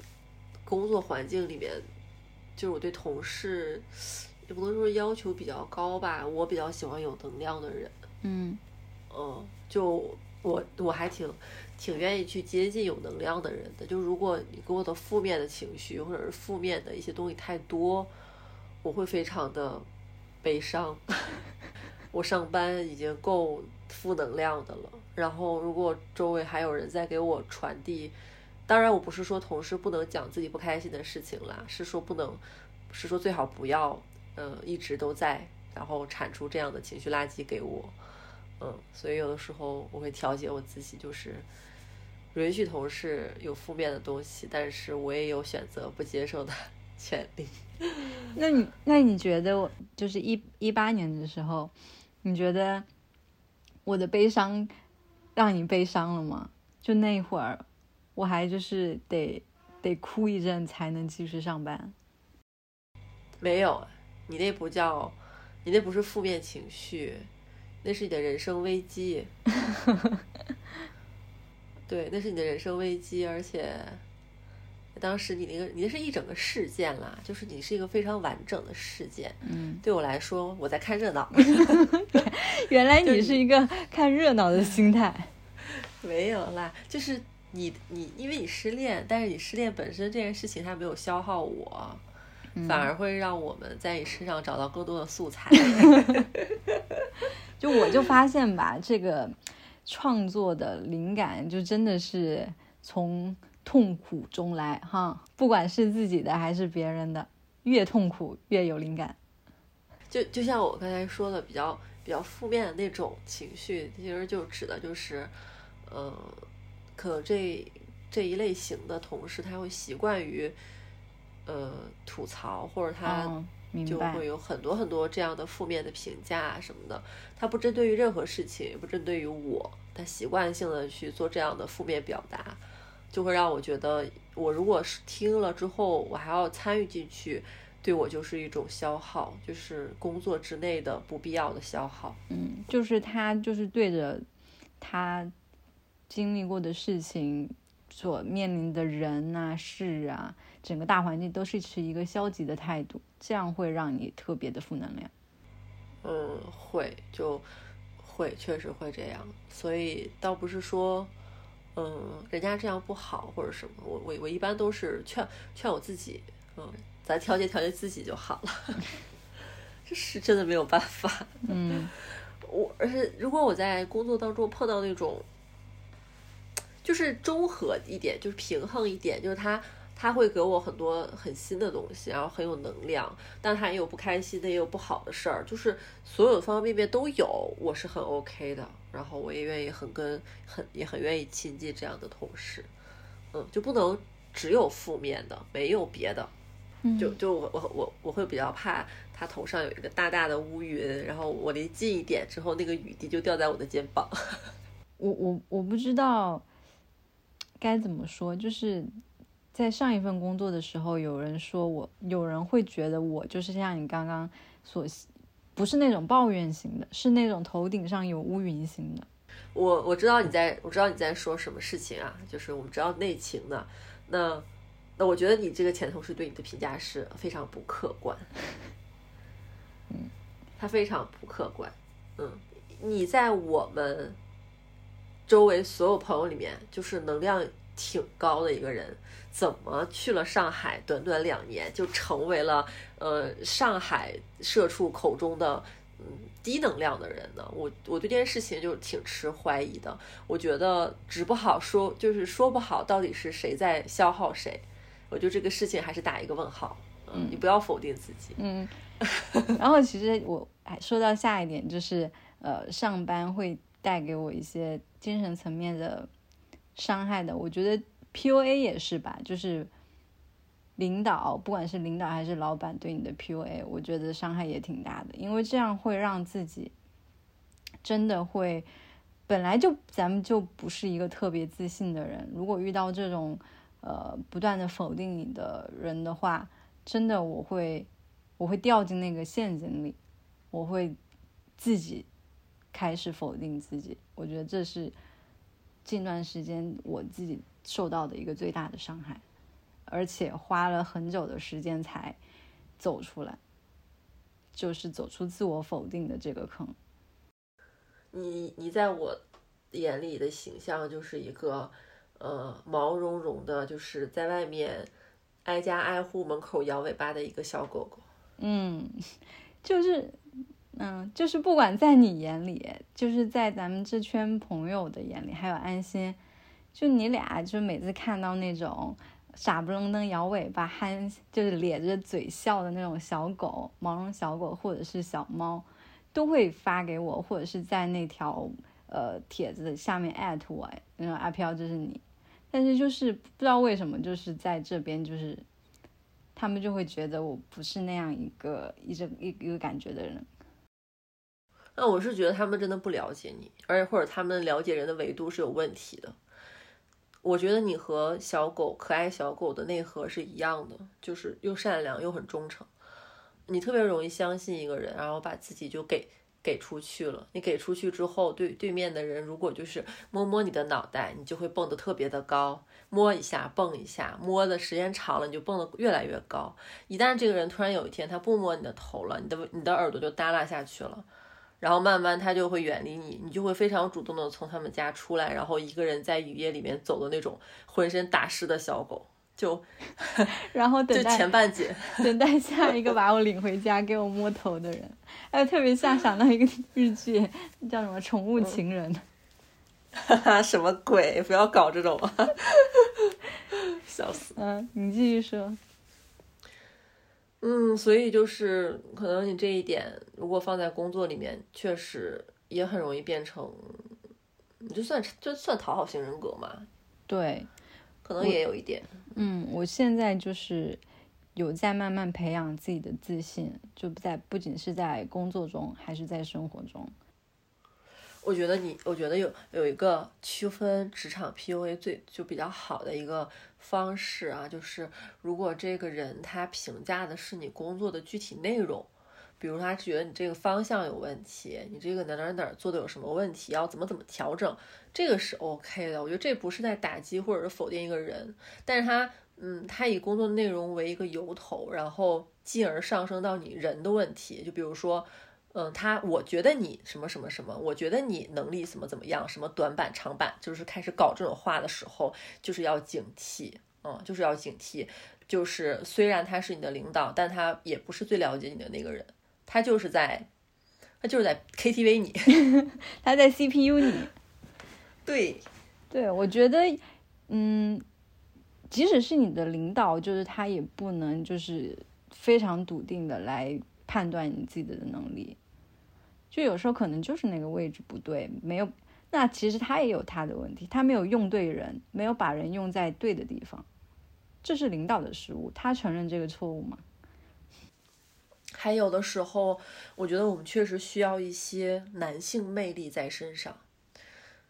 工作环境里面，就是我对同事也不能说要求比较高吧，我比较喜欢有能量的人。嗯，嗯，就我我还挺。挺愿意去接近有能量的人的，就如果你给我的负面的情绪或者是负面的一些东西太多，我会非常的悲伤。我上班已经够负能量的了，然后如果周围还有人在给我传递，当然我不是说同事不能讲自己不开心的事情啦，是说不能，是说最好不要，嗯，一直都在，然后产出这样的情绪垃圾给我，嗯，所以有的时候我会调节我自己，就是。允许同事有负面的东西，但是我也有选择不接受的 权利。那你那你觉得，就是一一八年的时候，你觉得我的悲伤让你悲伤了吗？就那会儿，我还就是得得哭一阵才能继续上班。没有，你那不叫，你那不是负面情绪，那是你的人生危机。对，那是你的人生危机，而且当时你那个你那是一整个事件啦，就是你是一个非常完整的事件。嗯，对我来说，我在看热闹。原来 你是一个看热闹的心态。没有啦，就是你你因为你失恋，但是你失恋本身这件事情它没有消耗我，反而会让我们在你身上找到更多的素材。就我就发现吧，这个创作的灵感就真的是从痛苦中来哈，不管是自己的还是别人的，越痛苦越有灵感。就就像我刚才说的，比较比较负面的那种情绪，其实就指的就是。呃，可能这这一类型的同事，他会习惯于呃吐槽，或者他就会有很多很多这样的负面的评价什么的。他不针对于任何事情，也不针对于我，他习惯性的去做这样的负面表达，就会让我觉得，我如果是听了之后，我还要参与进去，对我就是一种消耗，就是工作之内的不必要的消耗。嗯，就是他就是对着他。经历过的事情，所面临的人啊、事啊，整个大环境都是持一个消极的态度，这样会让你特别的负能量。嗯，会就会确实会这样，所以倒不是说，嗯，人家这样不好或者什么，我我我一般都是劝劝我自己，嗯，咱调节调节自己就好了。这是真的没有办法。嗯，我而且如果我在工作当中碰到那种。就是中和一点，就是平衡一点，就是他他会给我很多很新的东西，然后很有能量，但他也有不开心的，也有不好的事儿，就是所有方方面面都有，我是很 OK 的，然后我也愿意很跟很也很愿意亲近这样的同事，嗯，就不能只有负面的，没有别的，就就我我我我会比较怕他头上有一个大大的乌云，然后我离近一点之后，那个雨滴就掉在我的肩膀，我我我不知道。该怎么说？就是在上一份工作的时候，有人说我，有人会觉得我就是像你刚刚所，不是那种抱怨型的，是那种头顶上有乌云型的。我我知道你在，我知道你在说什么事情啊？就是我们知道内情的。那那我觉得你这个前同事对你的评价是非常不客观。嗯，他非常不客观。嗯，你在我们。周围所有朋友里面，就是能量挺高的一个人，怎么去了上海，短短两年就成为了呃上海社畜口中的嗯低能量的人呢？我我对这件事情就挺持怀疑的。我觉得只不好说，就是说不好到底是谁在消耗谁。我觉得这个事情还是打一个问号。嗯，你不要否定自己。嗯，然后其实我还说到下一点，就是呃上班会。带给我一些精神层面的伤害的，我觉得 PUA 也是吧，就是领导，不管是领导还是老板对你的 PUA，我觉得伤害也挺大的，因为这样会让自己真的会本来就咱们就不是一个特别自信的人，如果遇到这种呃不断的否定你的人的话，真的我会我会掉进那个陷阱里，我会自己。开始否定自己，我觉得这是近段时间我自己受到的一个最大的伤害，而且花了很久的时间才走出来，就是走出自我否定的这个坑。你你在我眼里的形象就是一个呃毛茸茸的，就是在外面挨家挨户门口摇尾巴的一个小狗狗。嗯，就是。嗯，就是不管在你眼里，就是在咱们这圈朋友的眼里，还有安心，就你俩，就每次看到那种傻不愣登摇尾巴、憨就是咧着嘴笑的那种小狗、毛绒小狗或者是小猫，都会发给我，或者是在那条呃帖子下面艾特我，那种阿飘就是你。但是就是不知道为什么，就是在这边，就是他们就会觉得我不是那样一个一直一一个感觉的人。那我是觉得他们真的不了解你，而且或者他们了解人的维度是有问题的。我觉得你和小狗可爱小狗的内核是一样的，就是又善良又很忠诚。你特别容易相信一个人，然后把自己就给给出去了。你给出去之后，对对面的人如果就是摸摸你的脑袋，你就会蹦得特别的高，摸一下蹦一下，摸的时间长了，你就蹦得越来越高。一旦这个人突然有一天他不摸你的头了，你的你的耳朵就耷拉下去了。然后慢慢他就会远离你，你就会非常主动的从他们家出来，然后一个人在雨夜里面走的那种浑身打湿的小狗，就，然后等待前半截，等待下一个把我领回家给我摸头的人，哎，特别像想到一个日剧，叫什么《宠物情人》，哈哈，什么鬼？不要搞这种，笑死。嗯，你继续说。嗯，所以就是可能你这一点，如果放在工作里面，确实也很容易变成，你就算就算讨好型人格嘛。对，可能也有一点。嗯，我现在就是有在慢慢培养自己的自信，就在不仅是在工作中，还是在生活中。我觉得你，我觉得有有一个区分职场 PUA 最就比较好的一个方式啊，就是如果这个人他评价的是你工作的具体内容，比如他觉得你这个方向有问题，你这个哪哪哪做的有什么问题，要怎么怎么调整，这个是 OK 的。我觉得这不是在打击或者是否定一个人，但是他，嗯，他以工作内容为一个由头，然后进而上升到你人的问题，就比如说。嗯，他我觉得你什么什么什么，我觉得你能力怎么怎么样，什么短板长板，就是开始搞这种话的时候，就是要警惕，嗯，就是要警惕。就是虽然他是你的领导，但他也不是最了解你的那个人，他就是在，他就是在 KTV 你，他在 CPU 你。对，对，我觉得，嗯，即使是你的领导，就是他也不能就是非常笃定的来判断你自己的能力。就有时候可能就是那个位置不对，没有，那其实他也有他的问题，他没有用对人，没有把人用在对的地方，这是领导的失误，他承认这个错误吗？还有的时候，我觉得我们确实需要一些男性魅力在身上，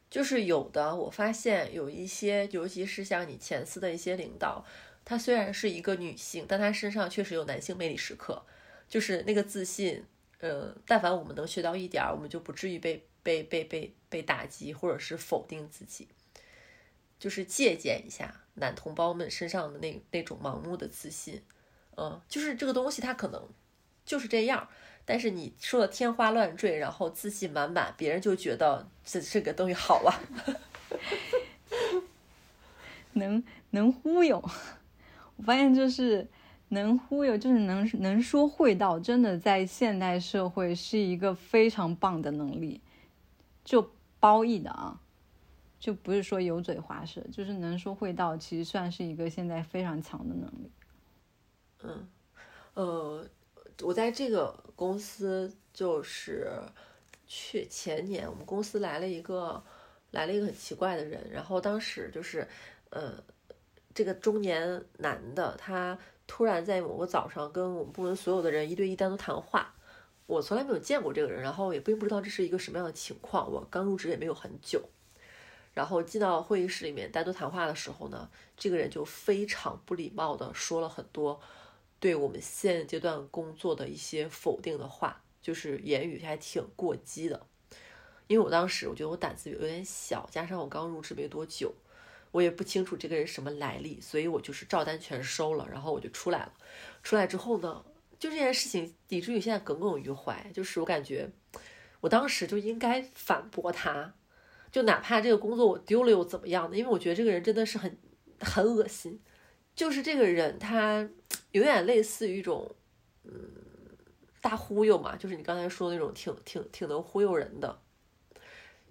就是有的，我发现有一些，尤其是像你前司的一些领导，她虽然是一个女性，但她身上确实有男性魅力时刻，就是那个自信。呃，但凡我们能学到一点儿，我们就不至于被被被被被打击，或者是否定自己。就是借鉴一下男同胞们身上的那那种盲目的自信，嗯，就是这个东西它可能就是这样，但是你说的天花乱坠，然后自信满满，别人就觉得这这个东西好了，能能忽悠。我发现就是。能忽悠就是能能说会道，真的在现代社会是一个非常棒的能力。就褒义的啊，就不是说油嘴滑舌，就是能说会道，其实算是一个现在非常强的能力。嗯，呃，我在这个公司就是去前年，我们公司来了一个来了一个很奇怪的人，然后当时就是呃，这个中年男的他。突然在某个早上跟我们部门所有的人一对一单独谈话，我从来没有见过这个人，然后也并不知道这是一个什么样的情况。我刚入职也没有很久，然后进到会议室里面单独谈话的时候呢，这个人就非常不礼貌的说了很多对我们现阶段工作的一些否定的话，就是言语还挺过激的。因为我当时我觉得我胆子有点小，加上我刚入职没多久。我也不清楚这个人什么来历，所以我就是照单全收了，然后我就出来了。出来之后呢，就这件事情以至于现在耿耿于怀，就是我感觉我当时就应该反驳他，就哪怕这个工作我丢了又怎么样呢？因为我觉得这个人真的是很很恶心，就是这个人他有点类似于一种嗯大忽悠嘛，就是你刚才说的那种挺挺挺能忽悠人的。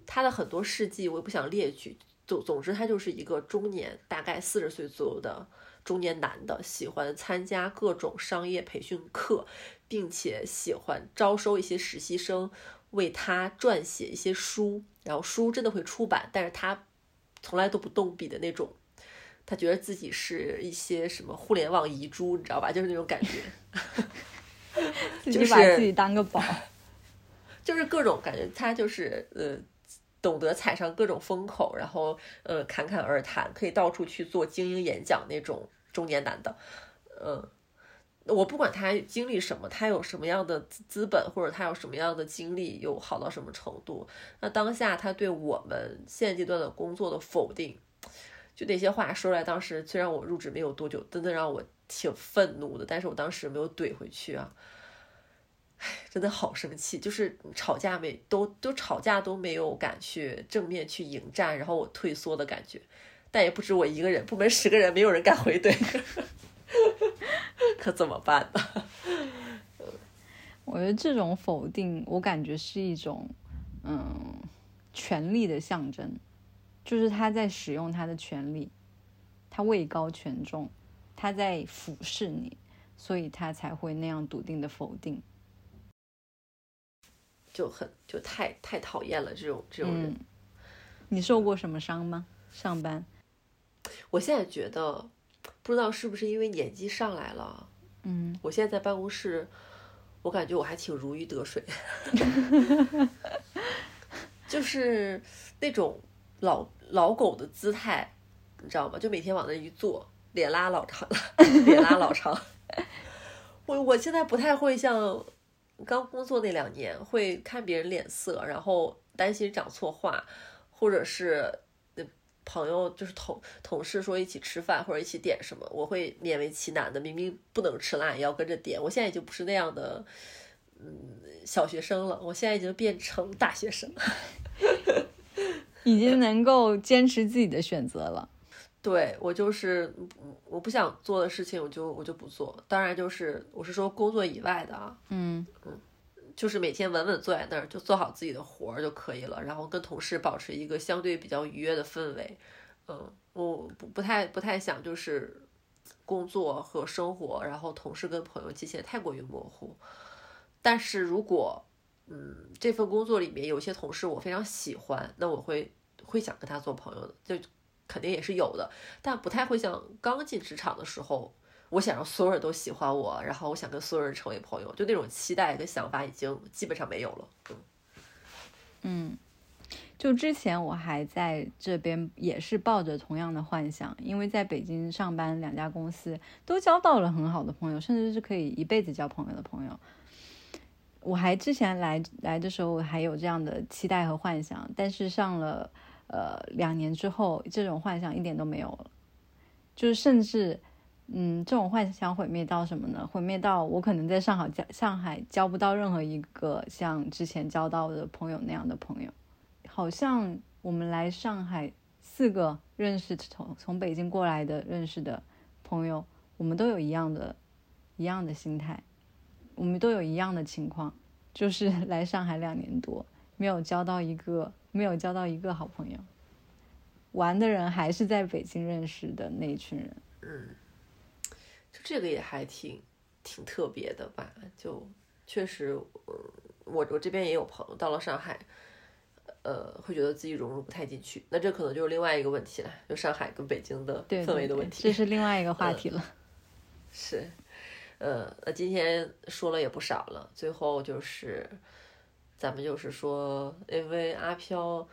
他的很多事迹我也不想列举。总总之，他就是一个中年，大概四十岁左右的中年男的，喜欢参加各种商业培训课，并且喜欢招收一些实习生，为他撰写一些书，然后书真的会出版，但是他从来都不动笔的那种。他觉得自己是一些什么互联网遗珠，你知道吧？就是那种感觉，就是把自己当个宝，就是各种感觉。他就是呃。懂得踩上各种风口，然后呃侃侃而谈，可以到处去做精英演讲那种中年男的，嗯，我不管他经历什么，他有什么样的资本，或者他有什么样的经历，有好到什么程度，那当下他对我们现阶段的工作的否定，就那些话说出来，当时虽然我入职没有多久，真的让我挺愤怒的，但是我当时没有怼回去啊。真的好生气，就是吵架没都都吵架都没有敢去正面去迎战，然后我退缩的感觉，但也不止我一个人，部门十个人没有人敢回怼。可怎么办呢？我觉得这种否定，我感觉是一种，嗯，权力的象征，就是他在使用他的权力，他位高权重，他在俯视你，所以他才会那样笃定的否定，就很就太太讨厌了这种这种人。你受过什么伤吗？上班？我现在觉得。不知道是不是因为年纪上来了，嗯，我现在在办公室，我感觉我还挺如鱼得水，就是那种老老狗的姿态，你知道吗？就每天往那一坐，脸拉老长了，脸拉老长。我我现在不太会像刚工作那两年，会看别人脸色，然后担心讲错话，或者是。朋友就是同同事说一起吃饭或者一起点什么，我会勉为其难的，明明不能吃辣也要跟着点。我现在已经不是那样的，嗯，小学生了，我现在已经变成大学生，已经能够坚持自己的选择了。对我就是我不想做的事情，我就我就不做。当然就是我是说工作以外的啊，嗯嗯。就是每天稳稳坐在那儿，就做好自己的活儿就可以了，然后跟同事保持一个相对比较愉悦的氛围。嗯，我不不太不太想就是工作和生活，然后同事跟朋友界限太过于模糊。但是如果嗯这份工作里面有些同事我非常喜欢，那我会会想跟他做朋友的，就肯定也是有的，但不太会像刚进职场的时候。我想让所有人都喜欢我，然后我想跟所有人成为朋友，就那种期待跟想法已经基本上没有了。嗯，就之前我还在这边也是抱着同样的幻想，因为在北京上班两家公司都交到了很好的朋友，甚至是可以一辈子交朋友的朋友。我还之前来来的时候还有这样的期待和幻想，但是上了呃两年之后，这种幻想一点都没有了，就是甚至。嗯，这种幻想毁灭到什么呢？毁灭到我可能在上海交上海交不到任何一个像之前交到的朋友那样的朋友。好像我们来上海四个认识从从北京过来的认识的朋友，我们都有一样的一样的心态，我们都有一样的情况，就是来上海两年多，没有交到一个没有交到一个好朋友。玩的人还是在北京认识的那一群人。嗯。就这个也还挺挺特别的吧？就确实，嗯，我我这边也有朋友到了上海，呃，会觉得自己融入不太进去。那这可能就是另外一个问题了，就上海跟北京的氛围的问题。这是另外一个话题了。是，呃，那今天说了也不少了，最后就是咱们就是说，因为阿飘，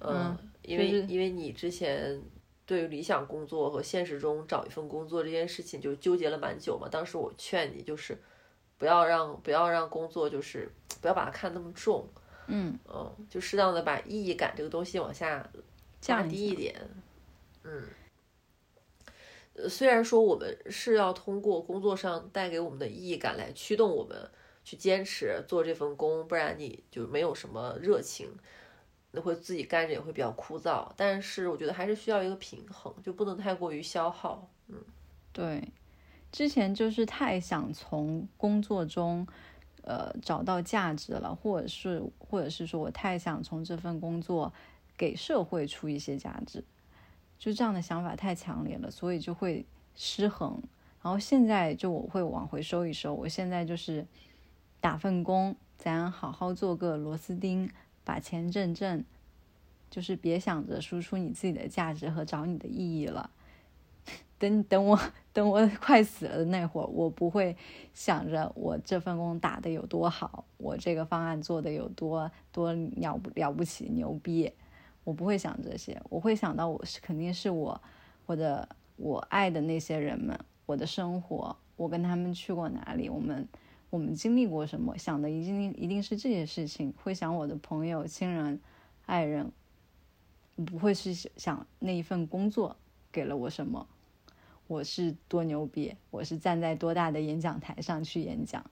嗯，因为因为你之前。对于理想工作和现实中找一份工作这件事情，就纠结了蛮久嘛。当时我劝你，就是不要让不要让工作，就是不要把它看那么重，嗯嗯，就适当的把意义感这个东西往下降低一点，嗯。虽然说我们是要通过工作上带给我们的意义感来驱动我们去坚持做这份工，不然你就没有什么热情。那会自己干着也会比较枯燥，但是我觉得还是需要一个平衡，就不能太过于消耗。嗯，对，之前就是太想从工作中，呃，找到价值了，或者是，或者是说我太想从这份工作给社会出一些价值，就这样的想法太强烈了，所以就会失衡。然后现在就我会往回收一收，我现在就是打份工，咱好好做个螺丝钉。把钱挣挣，就是别想着输出你自己的价值和找你的意义了。等等我等我快死了的那会儿，我不会想着我这份工打的有多好，我这个方案做的有多多了不了不起牛逼，我不会想这些，我会想到我是肯定是我我的我爱的那些人们，我的生活，我跟他们去过哪里，我们我们经历过什么，想的一定一定是这些事情，会想我的朋友、亲人、爱人，不会是想那一份工作给了我什么，我是多牛逼，我是站在多大的演讲台上去演讲，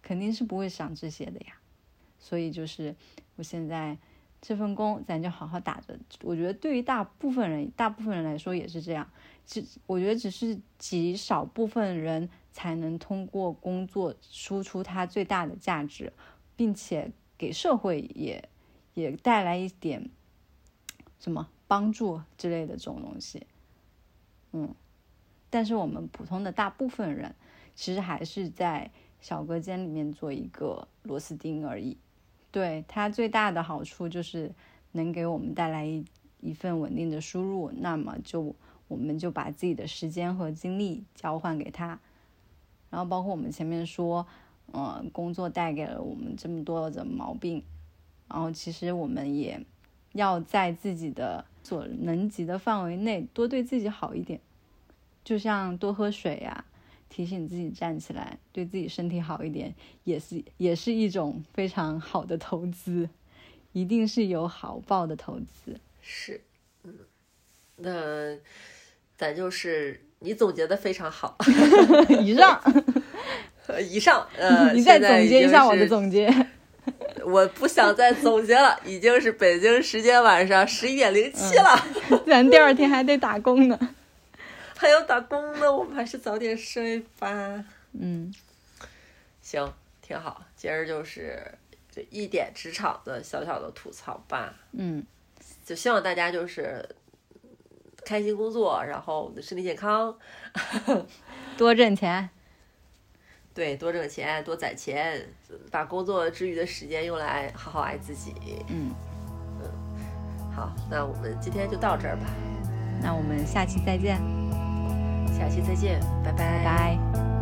肯定是不会想这些的呀。所以就是我现在这份工，咱就好好打着。我觉得对于大部分人，大部分人来说也是这样。只我觉得只是极少部分人才能通过工作输出他最大的价值，并且给社会也也带来一点什么帮助之类的这种东西。嗯，但是我们普通的大部分人，其实还是在小隔间里面做一个螺丝钉而已。对它最大的好处就是能给我们带来一一份稳定的输入，那么就我们就把自己的时间和精力交换给他。然后包括我们前面说，嗯，工作带给了我们这么多的毛病，然后其实我们也要在自己的所能及的范围内多对自己好一点，就像多喝水呀。提醒自己站起来，对自己身体好一点，也是也是一种非常好的投资，一定是有好报的投资。是，嗯，那咱就是你总结的非常好。以上，以上，呃，你再总结一下我的总结。我不想再总结了，已经是北京时间晚上十一点零七了，咱第二天还得打工呢。还要打工呢，我们还是早点睡吧。嗯，行，挺好。今儿就是就一点职场的小小的吐槽吧。嗯，就希望大家就是开心工作，然后身体健康，多挣钱。对，多挣钱，多攒钱，把工作之余的时间用来好好爱自己。嗯嗯，好，那我们今天就到这儿吧。那我们下期再见。下期再见，拜拜。